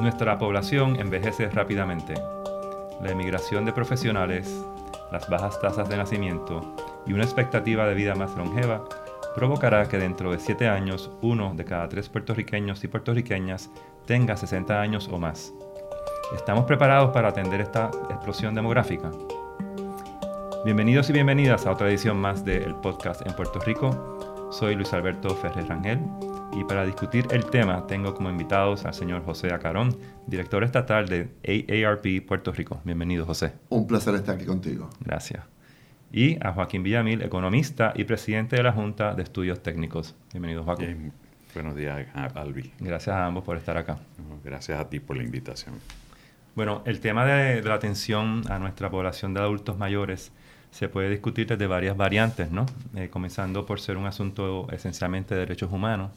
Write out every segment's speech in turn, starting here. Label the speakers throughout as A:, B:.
A: Nuestra población envejece rápidamente. La emigración de profesionales, las bajas tasas de nacimiento y una expectativa de vida más longeva provocará que dentro de 7 años uno de cada tres puertorriqueños y puertorriqueñas tenga 60 años o más. ¿Estamos preparados para atender esta explosión demográfica? Bienvenidos y bienvenidas a otra edición más del podcast en Puerto Rico. Soy Luis Alberto Ferrer Rangel y para discutir el tema tengo como invitados al señor José Acarón, director estatal de AARP Puerto Rico. Bienvenido, José.
B: Un placer estar aquí contigo.
A: Gracias. Y a Joaquín Villamil, economista y presidente de la Junta de Estudios Técnicos. Bienvenido, Joaquín.
C: buenos días, Albi.
A: Gracias a ambos por estar acá.
C: Gracias a ti por la invitación.
A: Bueno, el tema de, la atención a nuestra población de adultos mayores se puede discutir desde varias variantes, ¿no? Eh, comenzando por ser un asunto esencialmente de derechos humanos,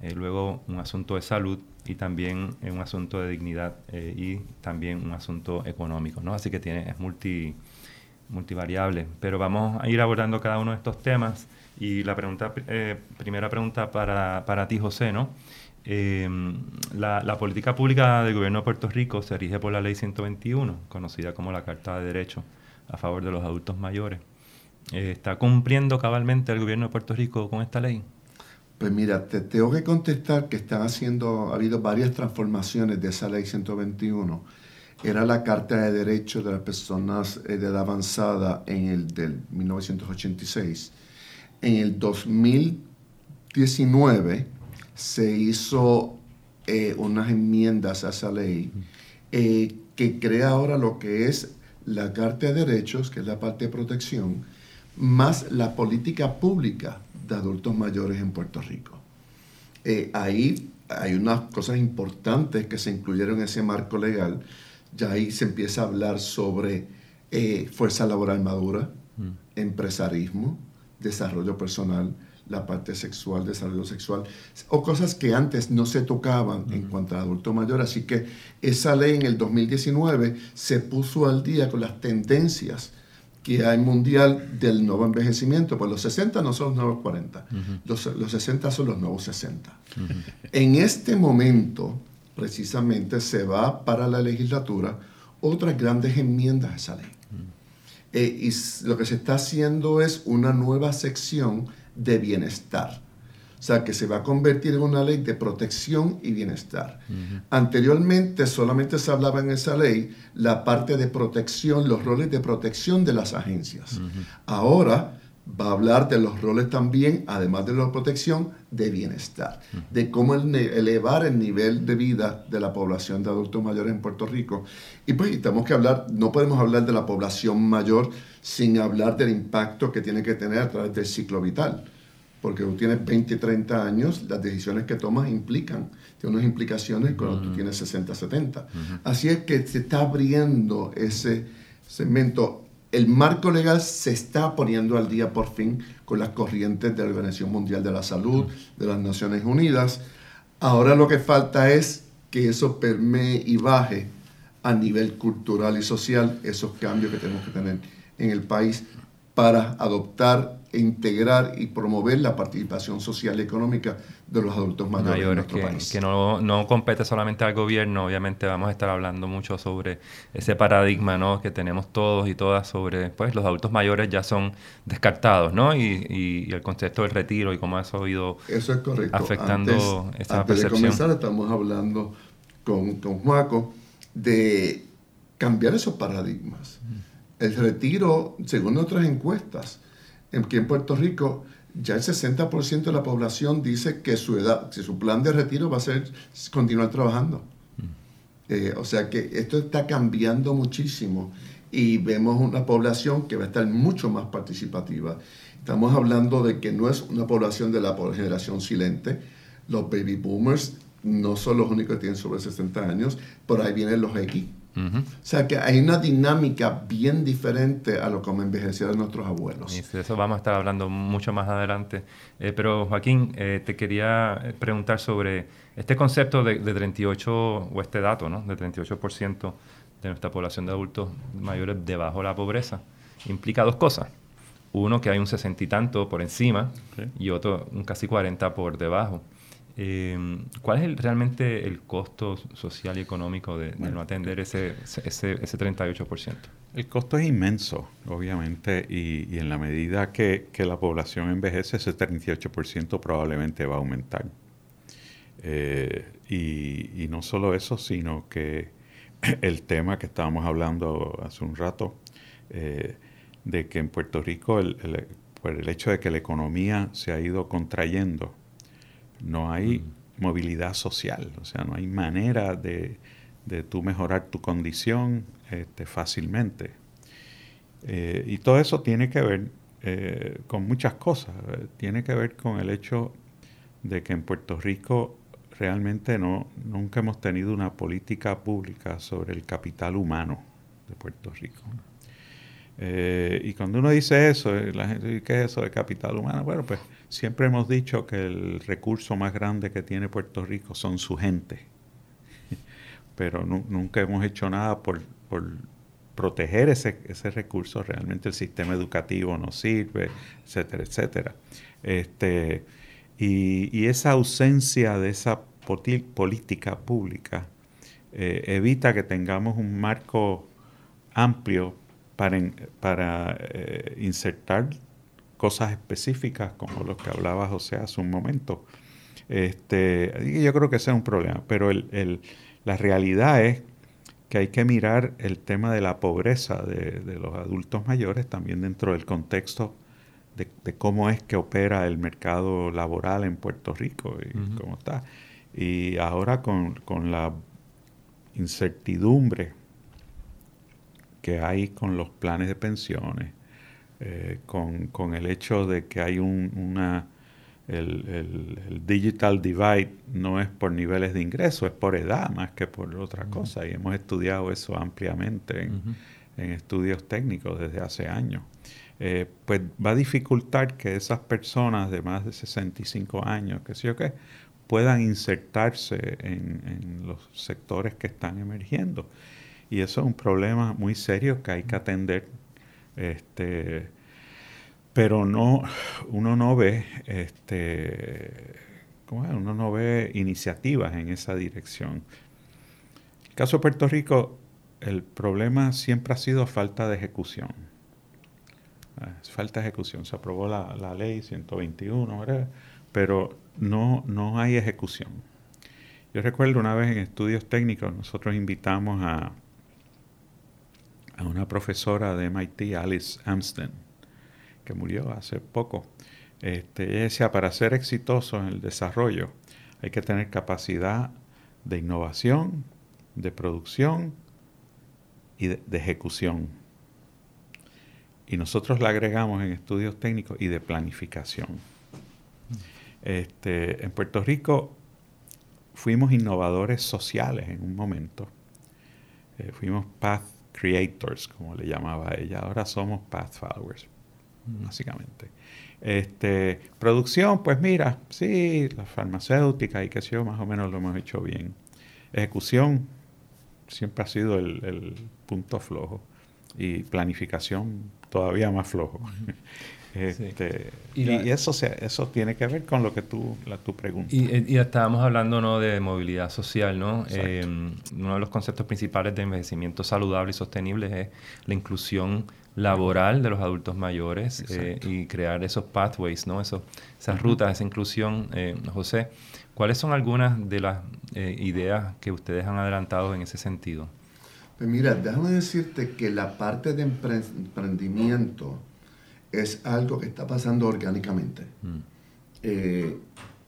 A: eh, luego un asunto de salud y también eh, un asunto de dignidad eh, y también un asunto económico, ¿no? Así que tiene, es multi, multivariable. Pero vamos a ir abordando cada uno de estos temas y la pregunta, primera pregunta para, para, ti, José, ¿no? La, la, política pública del gobierno de Puerto Rico se rige por la ley 121, conocida como la Carta de Derechos a favor de los adultos mayores. ¿Está cumpliendo cabalmente el gobierno de Puerto Rico con esta ley?
B: Pues mira, te tengo que contestar que están haciendo, ha habido varias transformaciones de esa ley 121. Era la Carta de Derechos de las Personas eh, de Edad Avanzada en el del 1986. En el 2019 se hizo eh, unas enmiendas a esa ley eh, que crea ahora lo que es la Carta de Derechos, que es la parte de protección, más la política pública de adultos mayores en Puerto Rico. Eh, ahí hay unas cosas importantes que se incluyeron en ese marco legal. Ya ahí se empieza a hablar sobre eh, fuerza laboral madura, mm. empresarismo, desarrollo personal, la parte sexual, desarrollo sexual, o cosas que antes no se tocaban en cuanto al adulto mayor. Así que esa ley en el 2019 se puso al día con las tendencias que hay mundial del nuevo envejecimiento, pues los 60 no son los nuevos 40, los, 60 son los nuevos 60. En este momento, precisamente, se va para la legislatura otras grandes enmiendas a esa ley. Eh, y lo que se está haciendo es una nueva sección de bienestar o sea, que se va a convertir en una ley de protección y bienestar. Anteriormente solamente se hablaba en esa ley la parte de protección, los roles de protección de las agencias. Ahora va a hablar de los roles también, además de la protección, de bienestar, de cómo elevar el nivel de vida de la población de adultos mayores en Puerto Rico. Y pues tenemos que hablar, no podemos hablar de la población mayor sin hablar del impacto que tiene que tener a través del ciclo vital porque tú tienes 20, 30 años, las decisiones que tomas implican, tienen unas implicaciones cuando tú tienes 60, 70. Así es que se está abriendo ese segmento. El marco legal se está poniendo al día por fin con las corrientes de la Organización Mundial de la Salud, de las Naciones Unidas. Ahora lo que falta es que eso permee y baje a nivel cultural y social esos cambios que tenemos que tener en el país para adoptar e integrar y promover la participación social y económica de los adultos mayores, en nuestro
A: que,
B: país.
A: Que no, no, compete solamente al gobierno, obviamente vamos a estar hablando mucho sobre ese paradigma ¿no? que tenemos todos y todas sobre, pues los adultos mayores ya son descartados, ¿no? Y, y, el concepto del retiro y cómo eso ha ido
B: eso es correcto.
A: afectando
B: antes, esa antes de comenzar estamos hablando con, con Juaco de cambiar esos paradigmas. El retiro, según otras encuestas, aquí en Puerto Rico ya el 60% de la población dice que su edad, que su plan de retiro va a ser continuar trabajando. Mm. Eh, o sea que esto está cambiando muchísimo y vemos una población que va a estar mucho más participativa. Estamos hablando de que no es una población de la generación silente. Los baby boomers no son los únicos que tienen sobre 60 años, por ahí vienen los X, o sea que hay una dinámica bien diferente a lo como envejecieron nuestros abuelos.
A: Y de eso vamos a estar hablando mucho más adelante. Eh, pero Joaquín, eh, te quería preguntar sobre este concepto de, 38, o este dato, ¿no? De 38% de nuestra población de adultos mayores debajo de la pobreza. Implica dos cosas. Uno, que hay un sesenta y tanto por encima y otro, un casi 40 por debajo. Eh, ¿Cuál es realmente el costo social y económico de, no atender ese, ese, ese 38%?
C: El costo es inmenso, obviamente, y, en la medida que, la población envejece, ese 38% probablemente va a aumentar. Eh, y, no solo eso, sino que el tema que estábamos hablando hace un rato, eh, de que en Puerto Rico, por el hecho de que la economía se ha ido contrayendo, no hay mm. movilidad social, o sea, no hay manera de, de tú mejorar tu condición este, fácilmente. Eh, y todo eso tiene que ver eh, con muchas cosas. Tiene que ver con el hecho de que en Puerto Rico realmente no, nunca hemos tenido una política pública sobre el capital humano de Puerto Rico. Eh, y cuando uno dice eso, la gente dice, ¿qué es eso de capital humano? Bueno, pues siempre hemos dicho que el recurso más grande que tiene Puerto Rico son su gente. Pero nunca hemos hecho nada por, proteger ese, recurso. Realmente el sistema educativo no sirve, etcétera, etcétera. Este, y, esa ausencia de esa política pública eh, evita que tengamos un marco amplio para, para eh, insertar cosas específicas como los que hablaba José hace un momento. Este, yo creo que ese es un problema, pero la realidad es que hay que mirar el tema de la pobreza de, los adultos mayores también dentro del contexto de, cómo es que opera el mercado laboral en Puerto Rico y cómo está. Y ahora con, con la incertidumbre que hay con los planes de pensiones, eh, con, el hecho de que hay un, una... El, digital divide no es por niveles de ingreso, es por edad más que por otra cosa. Y hemos estudiado eso ampliamente en, estudios técnicos desde hace años. Eh, pues va a dificultar que esas personas de más de 65 años, que sé yo qué, puedan insertarse en, en, los sectores que están emergiendo. Y eso es un problema muy serio que hay que atender. Este, pero no, uno no ve, este, uno no ve iniciativas en esa dirección. El caso de Puerto Rico, el problema siempre ha sido falta de ejecución. Falta de ejecución. Se aprobó la, la ley 121, pero no, no hay ejecución. Yo recuerdo una vez en estudios técnicos, nosotros invitamos a, a una profesora de MIT, Alice Amsden, que murió hace poco. Este, ella decía, para ser exitoso en el desarrollo hay que tener capacidad de innovación, de producción y de, ejecución. Y nosotros la agregamos en estudios técnicos y de planificación. Este, en Puerto Rico fuimos innovadores sociales en un momento. Eh, fuimos path creators, como le llamaba ella. Ahora somos path followers, básicamente. Este, producción, pues mira, sí, la farmacéutica y que sé yo, más o menos lo hemos hecho bien. Ejecución siempre ha sido el, punto flojo. Y planificación todavía más flojo. Este, y, eso, eso tiene que ver con lo que tú, la, tu pregunta.
A: Y, y estábamos hablando ¿no? de movilidad social, ¿no? Eh, uno de los conceptos principales de envejecimiento saludable y sostenible es la inclusión laboral de los adultos mayores eh, y crear esos pathways, ¿no? Eso, esas rutas, esa inclusión. Eh, José, ¿cuáles son algunas de las ideas que ustedes han adelantado en ese sentido?
B: Pues mira, déjame decirte que la parte de emprendimiento es algo que está pasando orgánicamente. Mm. Eh,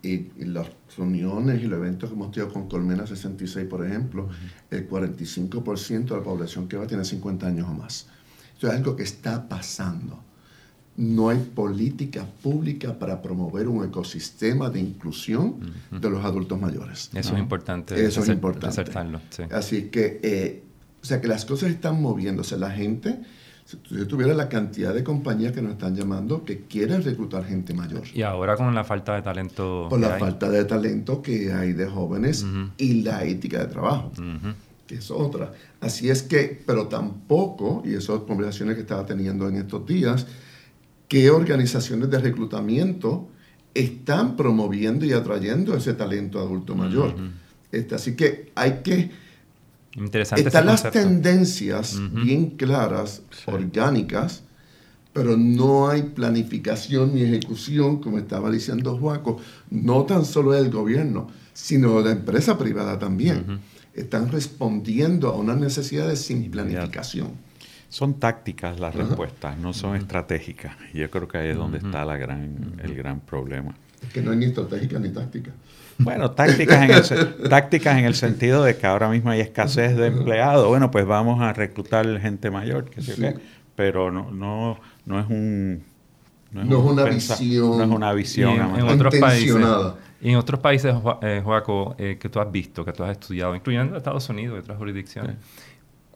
B: y, las reuniones y los eventos que hemos tenido con Colmena 66, por ejemplo, el 45% de la población que va tiene 50 años o más. Esto es algo que está pasando. No hay política pública para promover un ecosistema de inclusión de los adultos mayores.
A: Eso es importante.
B: Eso es importante. Así que, eh, o sea, que las cosas están moviéndose. La gente si yo tuviera la cantidad de compañías que nos están llamando que quieren reclutar gente mayor.
A: Y ahora con la falta de talento.
B: Por la falta de talento que hay de jóvenes y la ética de trabajo, que es otra. Así es que, pero tampoco, y esas conversaciones que estaba teniendo en estos días, qué organizaciones de reclutamiento están promoviendo y atrayendo ese talento adulto mayor. Este, así que hay que...
A: Interesante
B: están las tendencias bien claras, orgánicas, pero no hay planificación ni ejecución, como estaba diciendo Juaco, no tan solo del gobierno, sino de la empresa privada también. Están respondiendo a unas necesidades sin planificación.
C: Son tácticas las respuestas, no son estratégicas. Y yo creo que ahí es donde está la gran, el gran problema.
B: Es que no hay ni estratégica ni táctica.
C: Bueno, tácticas en, el, tácticas en el sentido de que ahora mismo hay escasez de empleados. Bueno, pues vamos a reclutar gente mayor, que pero no, no, no es un...
B: No es, una, visión,
C: no es una visión.
A: en, otros países, en otros países, Joaco, eh, que tú has visto, que tú has estudiado, incluyendo Estados Unidos y otras jurisdicciones,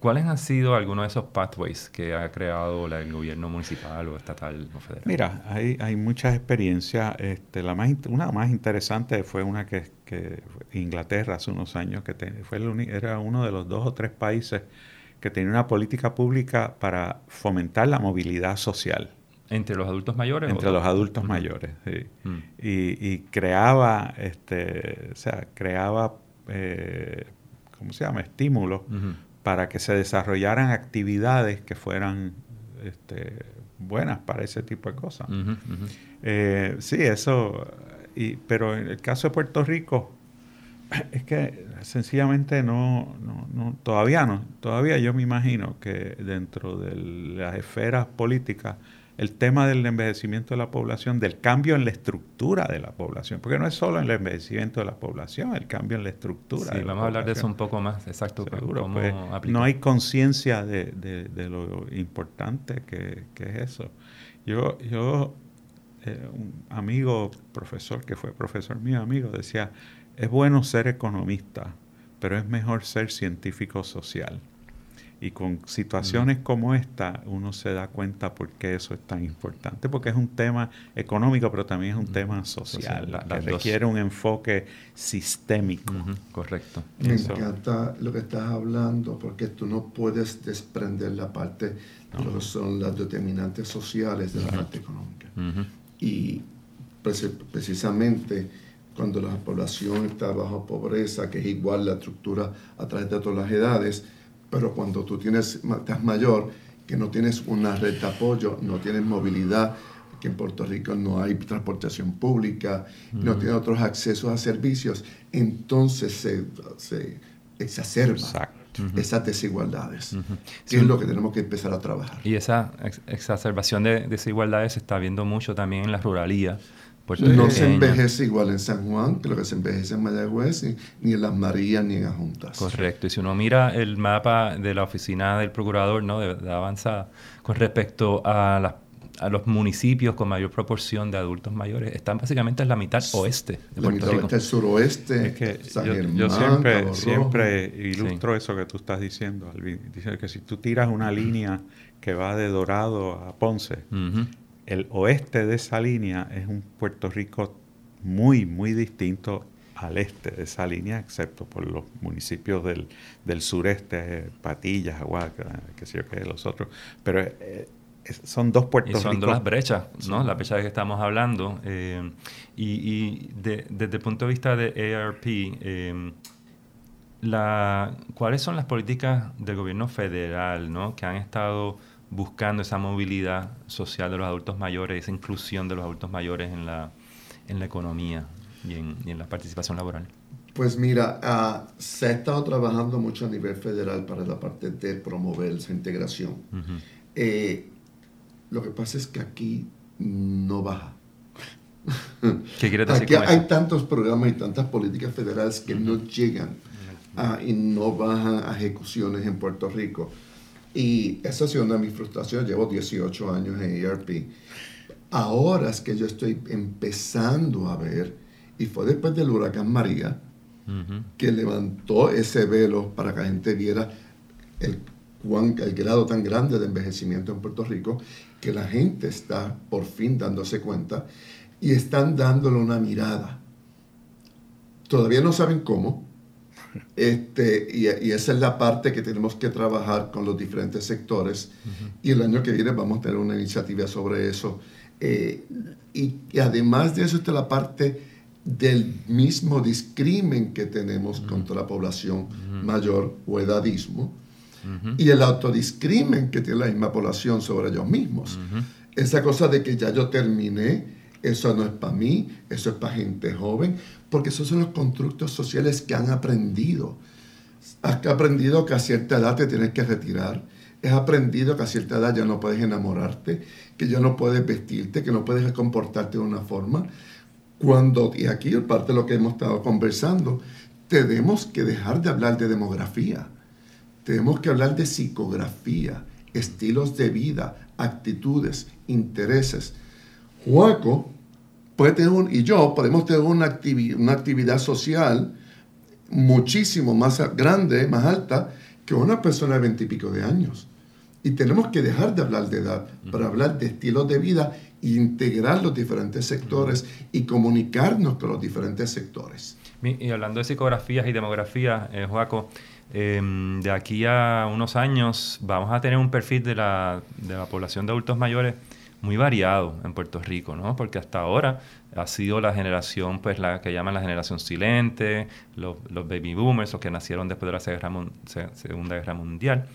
A: ¿cuáles han sido algunos de esos pathways que ha creado el gobierno municipal o estatal o federal?
C: Mira, hay, hay muchas experiencias. Este, la más, una más interesante fue una que, que Inglaterra hace unos años, que fue era uno de los dos o tres países que tenía una política pública para fomentar la movilidad social.
A: ¿Entre los adultos mayores?
C: Entre los adultos mayores, sí. Mm. Y, creaba, este, o sea, creaba, eh, ¿cómo se llama?, estímulos para que se desarrollaran actividades que fueran este, buenas para ese tipo de cosas. Eh, sí, eso, y, pero en el caso de Puerto Rico, es que sencillamente no, no, todavía no, todavía yo me imagino que dentro de las esferas políticas el tema del envejecimiento de la población, del cambio en la estructura de la población, porque no es solo el envejecimiento de la población, el cambio en la estructura.
A: Sí, vamos a hablar de eso un poco más, exacto.
C: Seguro, pues, no hay conciencia de, de, lo importante que, que, es eso. Yo, yo eh, un amigo, profesor, que fue profesor mío, amigo, decía, es bueno ser economista, pero es mejor ser científico social. Y con situaciones como esta uno se da cuenta por qué eso es tan importante, porque es un tema económico, pero también es un tema social, que requiere un enfoque sistémico.
A: Correcto.
B: Me encanta lo que estás hablando, porque tú no puedes desprender la parte de lo que son las determinantes sociales de la parte económica. Y precisamente cuando la población está bajo pobreza, que es igual la estructura a través de todas las edades, pero cuando tú tienes, estás mayor, que no tienes una red de apoyo, no tienes movilidad, que en Puerto Rico no hay transportación pública, no tienes otros accesos a servicios, entonces se, se exacerba. esas desigualdades, que es lo que tenemos que empezar a trabajar.
A: Y esa exacerbación de desigualdades se está viendo mucho también en la ruralía,
B: no se envejece igual en San Juan que lo que se envejece en Mayagüez, ni en Las Marías, ni en Ajuntas.
A: Correcto. Y si uno mira el mapa de la oficina del procurador ¿no? de, avanzada con respecto a, a, los municipios con mayor proporción de adultos mayores, están básicamente en la mitad oeste de
B: la mitad Oeste, el suroeste,
C: es que yo, siempre, siempre ilustro eso que tú estás diciendo, Alvin. Dice que si tú tiras una línea que va de Dorado a Ponce, el oeste de esa línea es un Puerto Rico muy, muy distinto al este de esa línea, excepto por los municipios del, sureste, Patillas, Aguaca, qué sé yo qué, los otros. Pero eh, son dos Puerto
A: y son dos las brechas, ¿no? La brecha de que estamos hablando. Eh, y, desde el punto de vista de ARP, eh, la, ¿cuáles son las políticas del gobierno federal, ¿no? Que han estado buscando esa movilidad social de los adultos mayores, esa inclusión de los adultos mayores en la, en la economía y en, y en la participación laboral?
B: Pues mira, uh, se ha estado trabajando mucho a nivel federal para la parte de promover esa integración. eh, lo que pasa es que aquí no baja.
A: ¿Qué quiere decir
B: Aquí hay tantos programas y tantas políticas federales que no llegan y no bajan a ejecuciones en Puerto Rico. Y esa ha sido una de mis frustraciones. Llevo 18 años en ERP. Ahora es que yo estoy empezando a ver, y fue después del huracán María, que levantó ese velo para que la gente viera el, el grado tan grande de envejecimiento en Puerto Rico, que la gente está por fin dándose cuenta y están dándole una mirada. Todavía no saben cómo, este, y, esa es la parte que tenemos que trabajar con los diferentes sectores. Y el año que viene vamos a tener una iniciativa sobre eso. Eh, y, además de eso está la parte del mismo discrimen que tenemos contra la población mayor o edadismo y el autodiscrimen que tiene la misma población sobre ellos mismos. Esa cosa de que ya yo terminé, eso no es para mí, eso es para gente joven, porque esos son los constructos sociales que han aprendido. Has aprendido que a cierta edad te tienes que retirar, has aprendido que a cierta edad ya no puedes enamorarte, que ya no puedes vestirte, que no puedes comportarte de una forma. Cuando, y aquí parte de lo que hemos estado conversando, tenemos que dejar de hablar de demografía, tenemos que hablar de psicografía, estilos de vida, actitudes, intereses. Juaco puede tener un, y yo podemos tener una, una actividad social muchísimo más grande, más alta, que una persona de veintipico de años. Y tenemos que dejar de hablar de edad para hablar de estilos de vida e integrar los diferentes sectores y comunicarnos con los diferentes sectores.
A: Y hablando de psicografías y demografías, eh, Joaco, em, de aquí a unos años vamos a tener un perfil de la, de la población de adultos mayores muy variado en Puerto Rico, ¿no? Porque hasta ahora ha sido la generación, pues la que llaman la generación silente, los, baby boomers, los que nacieron después de la Segunda Guerra Mundial.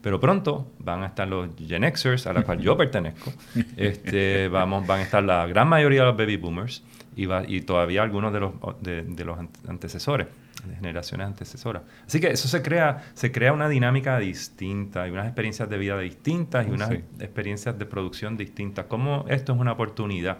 A: Pero pronto van a estar los Gen Xers, a la cual yo pertenezco. Este, vamos, van a estar la gran mayoría de los baby boomers y, y todavía algunos de los, de, los antecesores, generaciones antecesoras. Así que eso se crea, se crea una dinámica distinta y unas experiencias de vida distintas y unas experiencias de producción distintas. ¿Cómo esto es una oportunidad?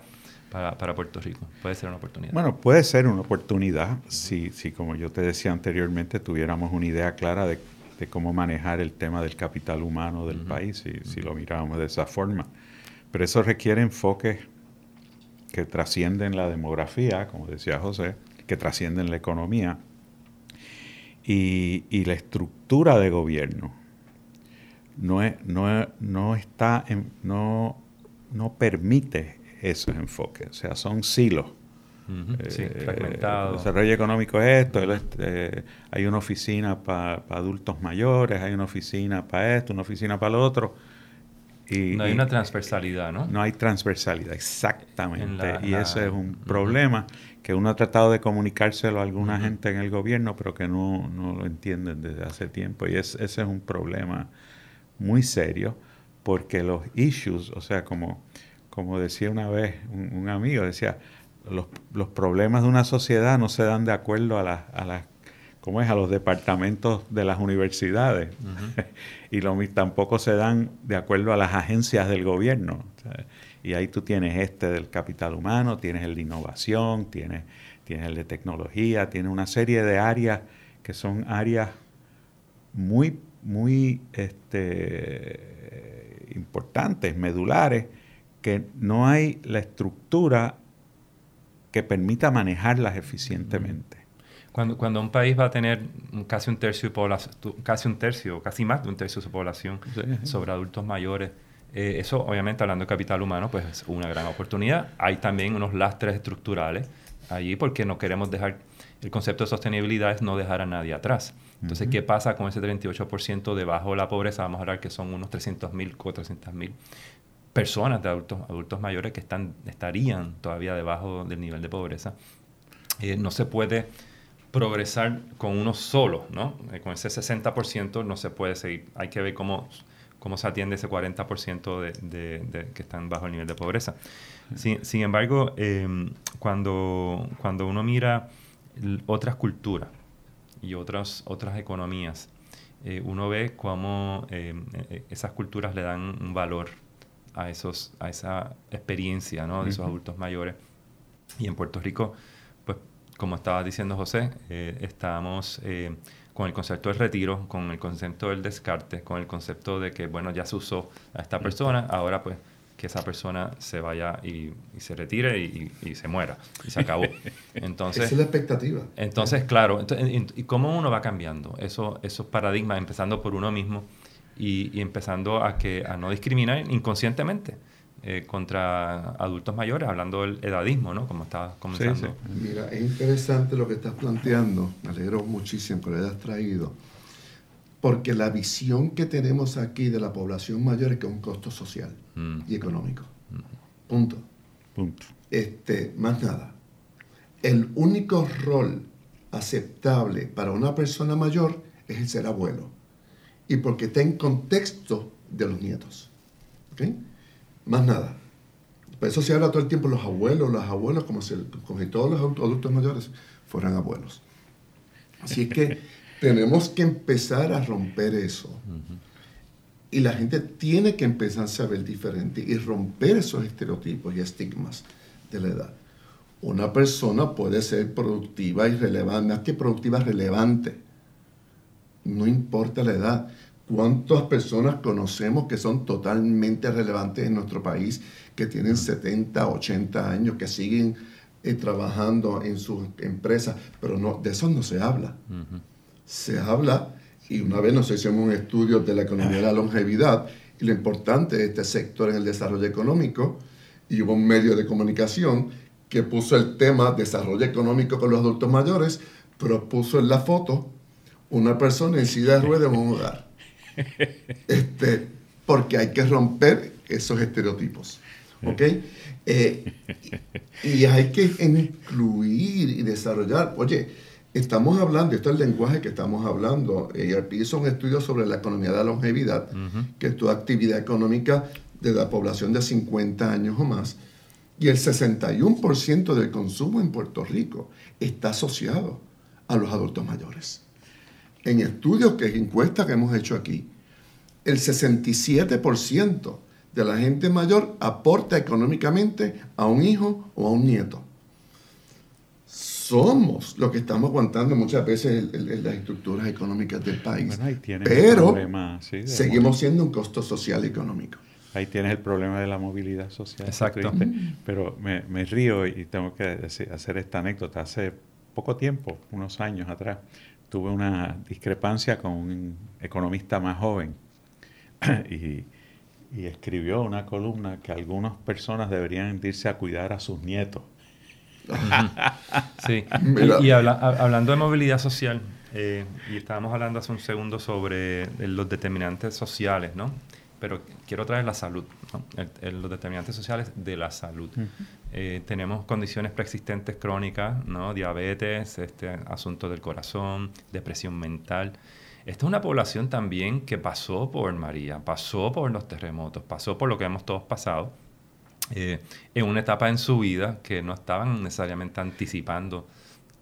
A: Para, para, Puerto Rico. Puede ser una oportunidad.
C: Bueno, puede ser una oportunidad si, si, como yo te decía anteriormente, tuviéramos una idea clara de, de cómo manejar el tema del capital humano del país, si, si, lo miramos de esa forma. Pero eso requiere enfoques que trascienden la demografía, como decía José, que trascienden la economía y, la estructura de gobierno. No, no, no está no, no permite esos enfoques, o sea, son silos.
A: Eh,
C: el desarrollo económico es esto, eh, hay una oficina para adultos mayores, hay una oficina para esto, una oficina para lo otro
A: no hay una transversalidad, ¿no?
C: No hay transversalidad, exactamente. y ese es un problema que uno ha tratado de comunicárselo a alguna gente en el gobierno, pero que no, lo entienden desde hace tiempo. Y ese es un problema muy serio, porque los issues, o sea, como, como decía una vez un, amigo, decía, los, los, problemas de una sociedad no se dan de acuerdo a, a las ¿cómo es? a los departamentos de las universidades. y lo, tampoco se dan de acuerdo a las agencias del gobierno. y ahí tú tienes este del capital humano, tienes el de innovación, tienes, tienes el de tecnología, tienes una serie de áreas que son áreas muy, muy este, importantes, medulares, que no hay la estructura que permita manejarlas eficientemente.
A: Cuando, cuando un país va a tener casi un tercio de población, casi un tercio, casi más de un tercio de su población sobre adultos mayores, eh, eso obviamente hablando de capital humano, pues es una gran oportunidad. Hay también unos lastres estructurales allí porque no queremos dejar, el concepto de sostenibilidad es no dejar a nadie atrás. Entonces, ¿qué pasa con ese 38% debajo de la pobreza? Vamos a hablar que son unos 300.000, 400.000 personas de adultos, adultos mayores que están, estarían todavía debajo del nivel de pobreza. Eh, no se puede progresar con uno solo, ¿no? Eh, con ese 60% no se puede seguir. Hay que ver cómo, cómo se atiende ese 40% de, de, que están bajo el nivel de pobreza. Sin, embargo, em, cuando, cuando uno mira otras culturas y otras, otras economías, eh, uno ve cómo em, e, e, esas culturas le dan un valor a, esos, a esa experiencia ¿no? de esos adultos mayores. Y en Puerto Rico como estaba diciendo José, eh, estamos eh, con el concepto del retiro, con el concepto del descarte, con el concepto de que, bueno, ya se usó a esta persona, ahora pues que esa persona se vaya y, se retire y, se muera y se acabó. Entonces,
B: Esa es la expectativa.
A: Entonces, claro, ¿y cómo uno va cambiando eso, esos paradigmas, empezando por uno mismo y, empezando a, que, a no discriminar inconscientemente? Eh, contra adultos mayores, hablando del edadismo, ¿no? Como estaba comenzando.
B: Mira, es interesante lo que estás planteando, me alegro muchísimo que lo hayas traído, porque la visión que tenemos aquí de la población mayor es que es un costo social mm. y económico. Mm. Punto.
C: Punto.
B: Este, más nada. El único rol aceptable para una persona mayor es el ser abuelo. Y porque está en contexto de los nietos. ¿Ok? Más nada. Por eso se habla todo el tiempo los abuelos, los abuelos, como si, como si todos los adultos mayores fueran abuelos. Así que tenemos que empezar a romper eso. Y la gente tiene que empezar a saber diferente y romper esos estereotipos y estigmas de la edad. Una persona puede ser productiva y relevante, más que productiva, relevante. No importa la edad. ¿Cuántas personas conocemos que son totalmente relevantes en nuestro país, que tienen 70, 80 años, que siguen eh, trabajando en sus empresas? Pero no, de eso no se habla. Se habla, y una vez nos hicimos un estudio de la economía de la longevidad y lo importante de este sector en el desarrollo económico, y hubo un medio de comunicación que puso el tema desarrollo económico con los adultos mayores, pero puso en la foto una persona en silla de ruedas en un hogar. Este, porque hay que romper esos estereotipos. ¿Ok? Eh, y hay que incluir y desarrollar. Oye, estamos hablando, esto es el lenguaje que estamos hablando. ERP hizo un estudio sobre la economía de la longevidad, que es toda actividad económica de la población de 50 años o más. Y el 61% del consumo en Puerto Rico está asociado a los adultos mayores en estudios que encuestas que hemos hecho aquí, el 67% de la gente mayor aporta económicamente a un hijo o a un nieto. Somos los que estamos aguantando muchas veces las estructuras económicas del país. pero seguimos siendo un costo social y económico.
C: Ahí tienes el problema de la movilidad social.
A: Exacto.
C: Pero me, me río y tengo que hacer esta anécdota. Hace poco tiempo, unos años atrás, tuve una discrepancia con un economista más joven y, escribió una columna que algunas personas deberían irse a cuidar a sus nietos.
A: sí, y, hablando de movilidad social, eh, y estábamos hablando hace un segundo sobre los determinantes sociales, ¿no? Pero quiero traer la salud, los determinantes sociales de la salud. Eh, tenemos condiciones preexistentes crónicas, ¿no? diabetes, este asunto del corazón, depresión mental. Esta es una población también que pasó por María, pasó por los terremotos, pasó por lo que hemos todos pasado, eh, en una etapa en su vida que no estaban necesariamente anticipando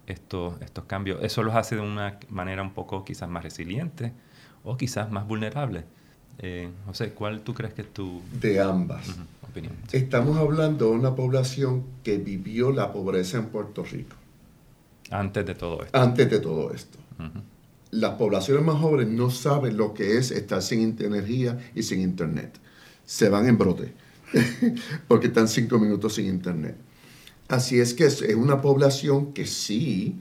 A: estos, estos cambios. Eso los hace de una manera un poco quizás más resiliente o quizás más vulnerable. Eh, José, ¿cuál tú crees que es tu...
B: De ambas. Estamos hablando de una población que vivió la pobreza en Puerto Rico.
A: Antes de todo esto.
B: Antes de todo esto. Las poblaciones más jóvenes no saben lo que es estar sin energía y sin internet. Se van en brote porque están cinco minutos sin internet. Así es que es una población que sí,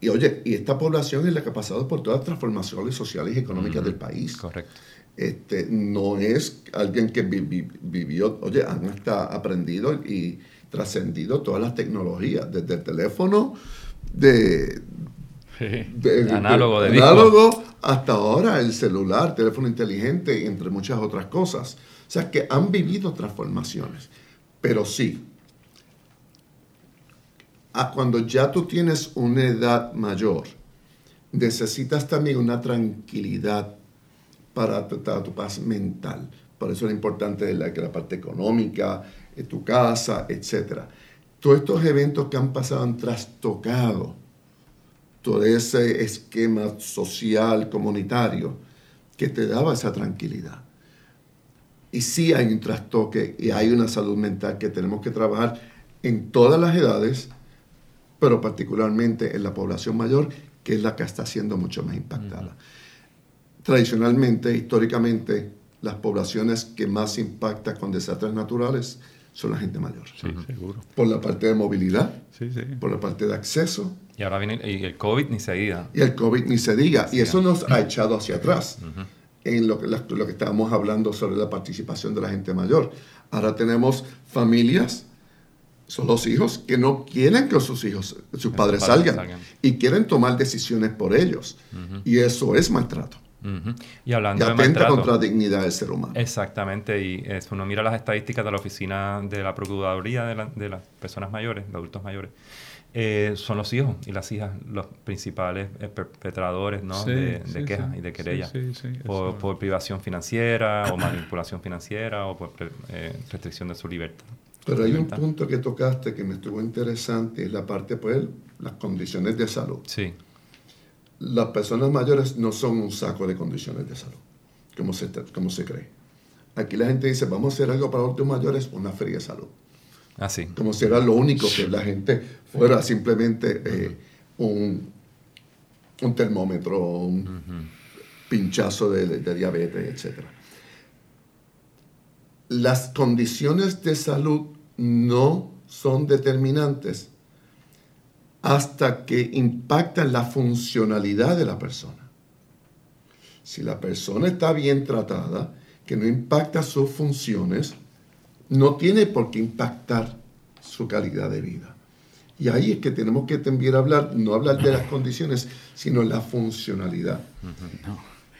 B: y oye, y esta población es la que ha pasado por todas las transformaciones sociales y económicas del país.
A: Correcto.
B: Este, no es alguien que vivió, oye, han hasta aprendido y trascendido todas las tecnologías, desde el teléfono de,
A: análogo, de,
B: análogo hasta ahora el celular, teléfono inteligente, entre muchas otras cosas. O sea, que han vivido transformaciones. Pero sí, a cuando ya tú tienes una edad mayor, necesitas también una tranquilidad para tratar tu paz mental. Por eso es importante la, la parte económica, eh, tu casa, etc. Todos estos eventos que han pasado han trastocado todo ese esquema social, comunitario, que te daba esa tranquilidad. Y sí hay un trastoque y hay una salud mental que tenemos que trabajar en todas las edades, pero particularmente en la población mayor, que es la que está siendo mucho más impactada tradicionalmente, históricamente, las poblaciones que más impactan con desastres naturales son la gente mayor.
C: Sí, seguro.
B: Por la parte de movilidad, por la parte de acceso.
A: Y ahora viene el COVID ni se diga.
B: Y el COVID ni se diga. Y eso nos ha echado hacia atrás en lo que, lo que estábamos hablando sobre la participación de la gente mayor. Ahora tenemos familias son los hijos que no quieren que sus hijos, sus padres, salgan, y quieren tomar decisiones por ellos. Y eso es maltrato.
A: Y hablando
B: atenta de maltrato, contra la dignidad del ser humano.
A: Exactamente, y es, uno mira las estadísticas de la oficina de la Procuraduría de, de las personas mayores, de adultos mayores, eh, son los hijos y las hijas los principales eh, perpetradores ¿no? de, quejas y de querellas por, por, privación financiera o manipulación financiera o por eh, restricción de su libertad.
B: Pero hay un punto que tocaste que me estuvo interesante, es la parte, pues, las condiciones de salud.
A: Sí.
B: Las personas mayores no son un saco de condiciones de salud, como se, como se cree. Aquí la gente dice, vamos a hacer algo para adultos mayores, una feria de salud.
A: Así.
B: Ah, como si era lo único que la gente fuera simplemente eh, un, un, termómetro, un pinchazo de, de, diabetes, etc. Las condiciones de salud no son determinantes hasta que impactan la funcionalidad de la persona. Si la persona está bien tratada, que no impacta sus funciones, no tiene por qué impactar su calidad de vida. Y ahí es que tenemos que también hablar, no hablar de las condiciones, sino la funcionalidad.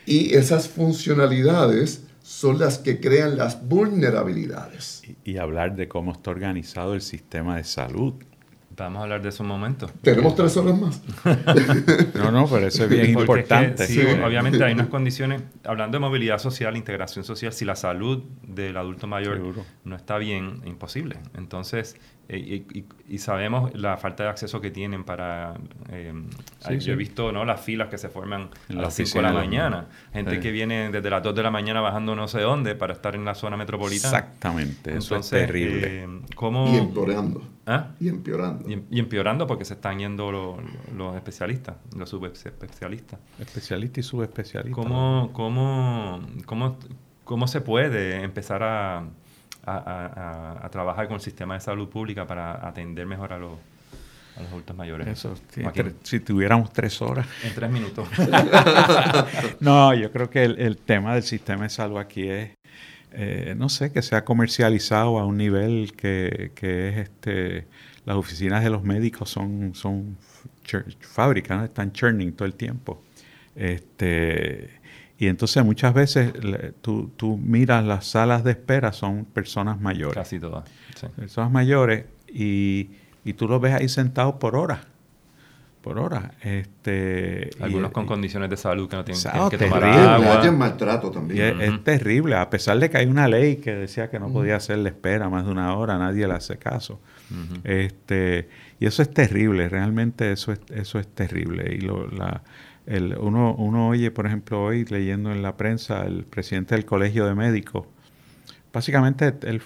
B: Y esas funcionalidades son las que crean las vulnerabilidades.
C: Y, y, hablar de cómo está organizado el sistema de salud.
A: Vamos a hablar de eso un momento.
B: Tenemos tres horas más.
C: no, no, pero eso es bien importante.
A: sí, obviamente hay unas condiciones, hablando de movilidad social, integración social, si la salud del adulto mayor no está bien, imposible. Entonces, eh, y, sabemos la falta de acceso que tienen para... Eh, yo he visto ¿no? las filas que se forman a las 5 de la mañana. Gente que viene desde las 2 de la mañana bajando no sé dónde para estar en la zona metropolitana.
C: Exactamente, eso es terrible.
B: Eh, y empeorando. ¿Ah? Y empeorando.
A: Y, empeorando porque se están yendo los, especialistas, los subespecialistas.
C: Especialistas y subespecialistas.
A: ¿Cómo, cómo, cómo, cómo se puede empezar a a, trabajar con el sistema de salud pública para atender mejor a los, adultos mayores.
C: Eso, si tuviéramos tres horas.
A: En tres minutos.
C: no, yo creo que el, tema del sistema de salud aquí es, eh, no sé, que se ha comercializado a un nivel que, que es este, las oficinas de los médicos son, son fábricas, están churning todo el tiempo. Este, y entonces muchas veces tú, tú, miras las salas de espera, son personas mayores.
A: Casi todas.
C: Personas mayores y, y, tú los ves ahí sentados por horas. Por horas. Este,
A: Algunos con condiciones de salud que no tienen, que
B: tomar agua. Hay maltrato también.
C: es, terrible, a pesar de que hay una ley que decía que no podía hacerle espera más de una hora, nadie le hace caso. este, y eso es terrible, realmente eso es, eso es terrible. Y lo, la, uno, uno oye, por ejemplo, hoy leyendo en la prensa, el presidente del Colegio de Médicos, básicamente el,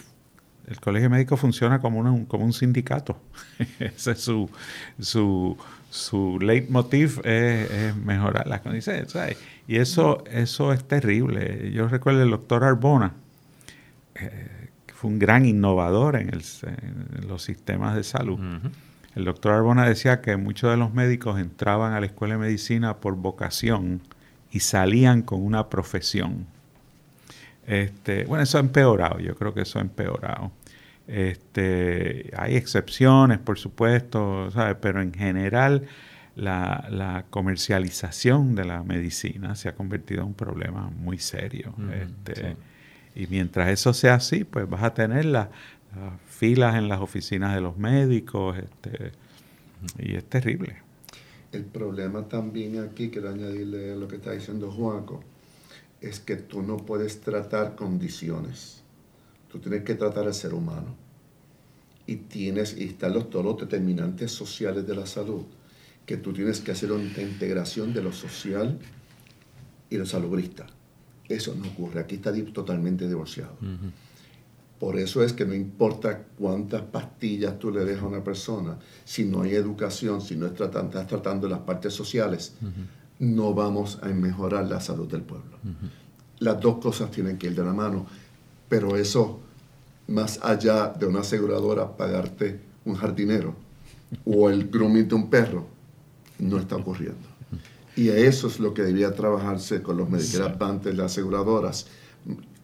C: el Colegio de Médicos funciona como, un, como un sindicato. Ese es su, su, su leitmotiv, es, mejorar las condiciones. Y eso, eso es terrible. Yo recuerdo el doctor Arbona, eh, que fue un gran innovador en, el, en los sistemas de salud. El doctor Arbona decía que muchos de los médicos entraban a la escuela de medicina por vocación y salían con una profesión. Este, bueno, eso ha empeorado, yo creo que eso ha empeorado. Este, hay excepciones, por supuesto, pero en general la, comercialización de la medicina se ha convertido en un problema muy serio. Este, y mientras eso sea así, pues vas a tener la, filas en las oficinas de los médicos, este, y es terrible.
B: El problema también aquí, quiero añadirle a lo que está diciendo Juaco, es que tú no puedes tratar condiciones, tú tienes que tratar al ser humano. Y tienes, y están los, todos los determinantes sociales de la salud, que tú tienes que hacer una integración de lo social y lo salubrista. Eso no ocurre, aquí está totalmente divorciado. Por eso es que no importa cuántas pastillas tú le dejas a una persona, si no hay educación, si no estás tratando, las partes sociales, no vamos a mejorar la salud del pueblo. Las dos cosas tienen que ir de la mano, pero eso, más allá de una aseguradora pagarte un jardinero o el grooming de un perro, no está ocurriendo. Y eso es lo que debía trabajarse con los Medicare Advantage, las aseguradoras,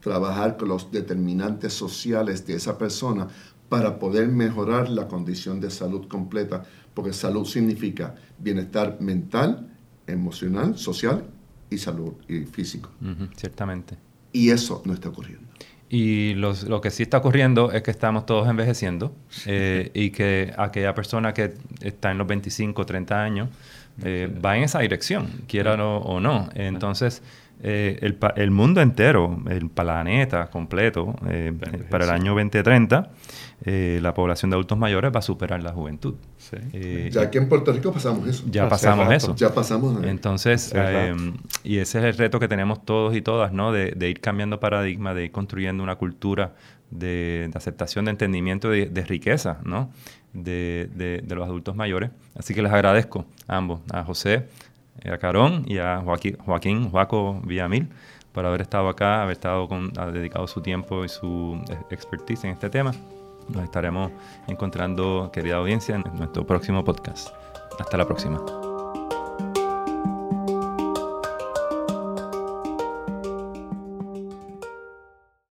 B: trabajar con los determinantes sociales de esa persona para poder mejorar la condición de salud completa, porque salud significa bienestar mental, emocional, social y salud y físico.
A: ciertamente.
B: Y eso no está ocurriendo.
A: Y lo que sí está ocurriendo es que estamos todos envejeciendo eh, y que aquella persona que está en los 25, 30 años eh, va en esa dirección, quiera o no. Entonces, eh, el, el, mundo entero, el planeta completo, eh, para el año 2030, eh, la población de adultos mayores va a superar la juventud.
B: ya aquí en Puerto Rico pasamos eso.
A: Ya pasamos eso.
B: Ya pasamos.
A: Entonces, y ese es el reto que tenemos todos y todas, ¿no? De, de ir cambiando paradigma, de ir construyendo una cultura de, de aceptación, de entendimiento, de, de riqueza, ¿no? De, de, los adultos mayores. Así que les agradezco a ambos, a José, a Carón y a Joaquín, Joaquín Joaco Villamil por haber estado acá, haber estado con, ha dedicado su tiempo y su expertise en este tema. Nos estaremos encontrando, querida audiencia, en nuestro próximo podcast. Hasta la próxima.